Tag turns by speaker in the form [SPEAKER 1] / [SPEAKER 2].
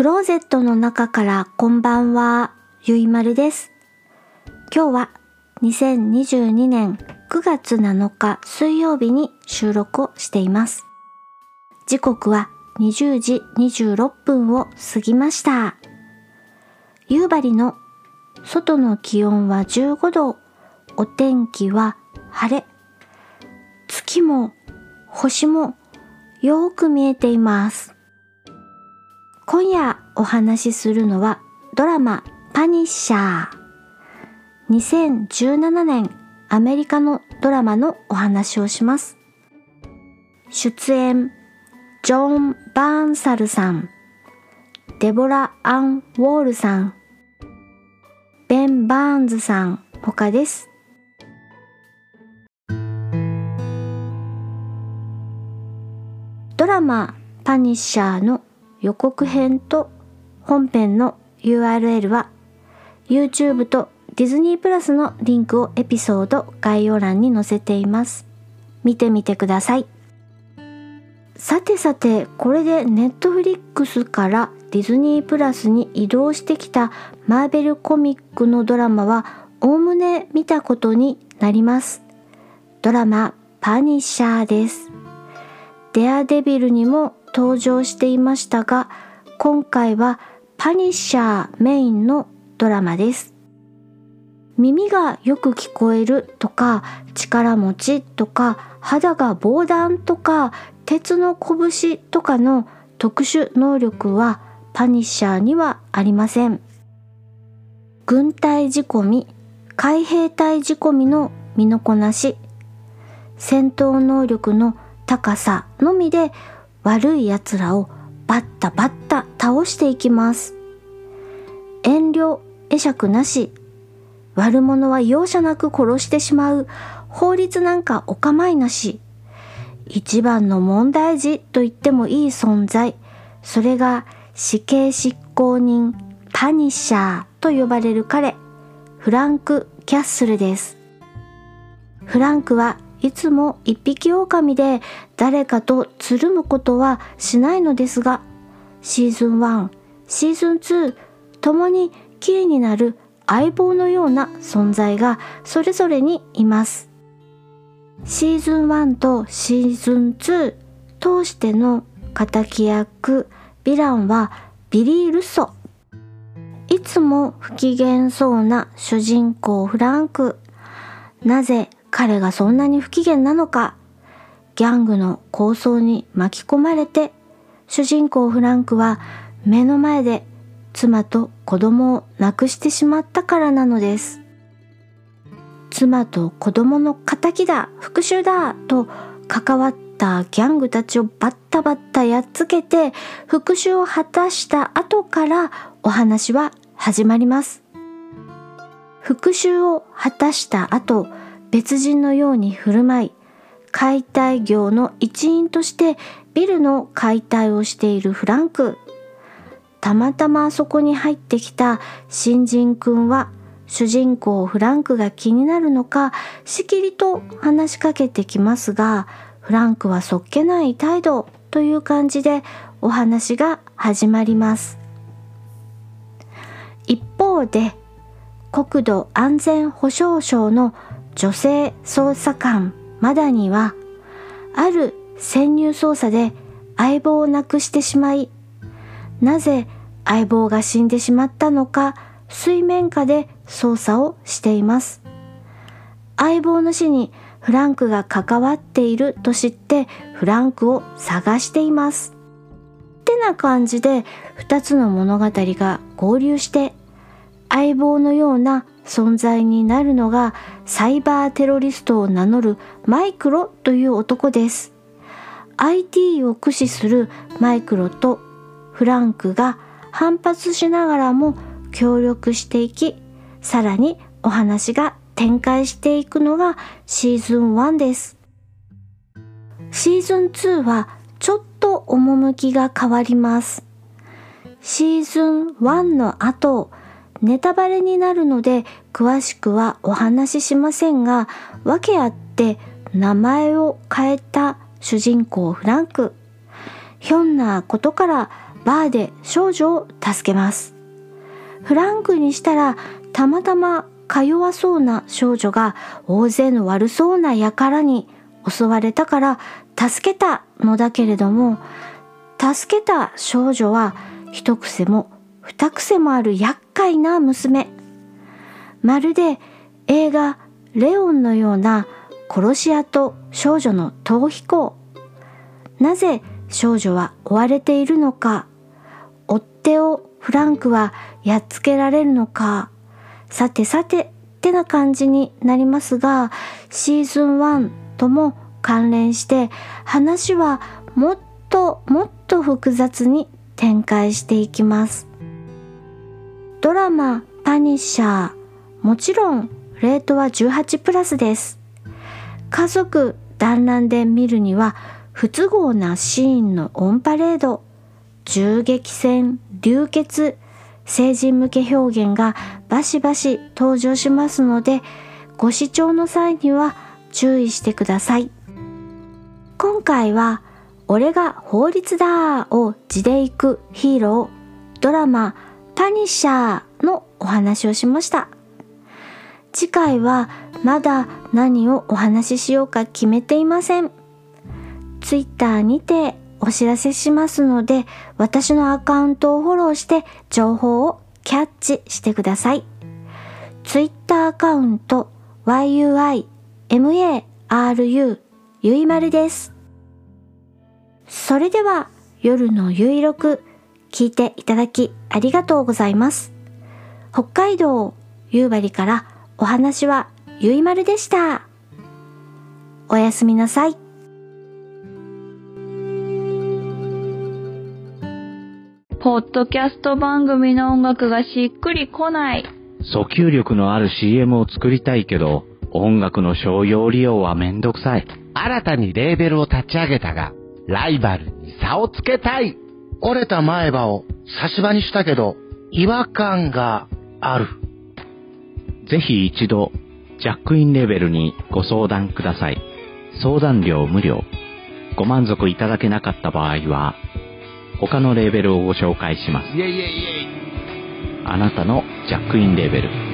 [SPEAKER 1] クローゼットの中からこんばんは、ゆいまるです。今日は2022年9月7日水曜日に収録をしています。時刻は20時26分を過ぎました。夕張の外の気温は15度、お天気は晴れ、月も星もよーく見えています。今夜お話しするのはドラマパニッシャー。2017年アメリカのドラマのお話をします。出演、ジョン・バーンサルさん、デボラ・アン・ウォールさん、ベン・バーンズさん他です。ドラマパニッシャーの予告編と本編の URL は YouTube とディズニープラスのリンクをエピソード概要欄に載せています。見てみてください。さてさて、これで Netflix からディズニープラスに移動してきたマーベルコミックのドラマはおおむね見たことになります。ドラマパニッシャーです。デアデビルにも登場していましたが、今回はパニッシャーメインのドラマです。耳がよく聞こえるとか、力持ちとか、肌が防弾とか、鉄の拳とかの特殊能力はパニッシャーにはありません。軍隊仕込み、海兵隊仕込みの身のこなし、戦闘能力の高さのみで悪い奴らをバッタバッタ倒していきます。遠慮、会釈なし、悪者は容赦なく殺してしまう、法律なんかお構いなし、一番の問題児と言ってもいい存在、それが死刑執行人、パニッシャーと呼ばれる彼、フランク・キャッスルです。フランクはいつも一匹狼で誰かとつるむことはしないのですが、シーズン1、シーズン2、ともにキーになる相棒のような存在がそれぞれにいます。シーズン1とシーズン2通しての敵役、ヴィランはビリー・ルソ。いつも不機嫌そうな主人公フランク。なぜ彼がそんなに不機嫌なのか。ギャングの構想に巻き込まれて、主人公フランクは目の前で妻と子供を亡くしてしまったからなのです。妻と子供の仇だ復讐だと関わったギャングたちをバッタバッタやっつけて復讐を果たした後からお話は始まります。復讐を果たした後、別人のように振る舞い、解体業の一員としてビルの解体をしているフランク。たまたまそこに入ってきた新人くんは主人公フランクが気になるのかしきりと話しかけてきますがフランクはそっけない態度という感じでお話が始まります一方で国土安全保障省の女性捜査官マダニはある潜入捜査で相棒を亡くしてしまいなぜ相棒が死んでしまったのか水面下で捜査をしています。相棒の死にフランクが関わっていると知ってフランクを探しています。ってな感じで2つの物語が合流して相棒のような存在になるのがサイバーテロリストを名乗るマイクロという男です。IT を駆使するマイクロとフランクが反発しながらも協力していき、さらにお話が展開していくのがシーズン1です。シーズン2はちょっと趣が変わります。シーズン1の後、ネタバレになるので詳しくはお話ししませんが、訳あって名前を変えた主人公フランク。ひょんなことからバーで少女を助けます。フランクにしたらたまたまか弱そうな少女が大勢の悪そうな輩に襲われたから助けたのだけれども助けた少女は一癖も二癖もある厄介な娘。まるで映画「レオン」のような殺し屋と少女の逃避行。なぜ少女は追われているのか。追っ手をフランクはやっつけられるのか。さてさてってな感じになりますがシーズン1とも関連して話はもっともっと複雑に展開していきます。ドラマ「パニッシャー」もちろんレートは18プラスです。家族団らんで見るには不都合なシーンのオンパレード。銃撃戦流血。成人向け表現がバシバシ登場しますのでご視聴の際には注意してください。今回は「俺が法律だー!」を地で行くヒーロードラマ「パニッシャー」のお話をしました。次回はまだ何をお話ししようか決めていません。Twitter にてお知らせしますので私のアカウントをフォローして情報をキャッチしてください。Twitter アカウント yuimaru ゆいまるです。それでは夜のゆいろく聞いていただきありがとうございます北海道夕張からお話はゆいまるでしたおやすみなさい
[SPEAKER 2] ポッドキャスト番組の音楽がしっくりこない。
[SPEAKER 3] 訴求力のある CM を作りたいけど、音楽の商用利用はめんどくさい。
[SPEAKER 4] 新たにレーベルを立ち上げたが、ライバルに差をつけたい。折れた前歯を差し歯にしたけど、違和感がある。
[SPEAKER 3] ぜひ一度、ジャックインレベルにご相談ください。相談料無料。ご満足いただけなかった場合は、他のレーベルをご紹介します。
[SPEAKER 4] イェイイェイイェイ。
[SPEAKER 3] あなたのジャックインレベル。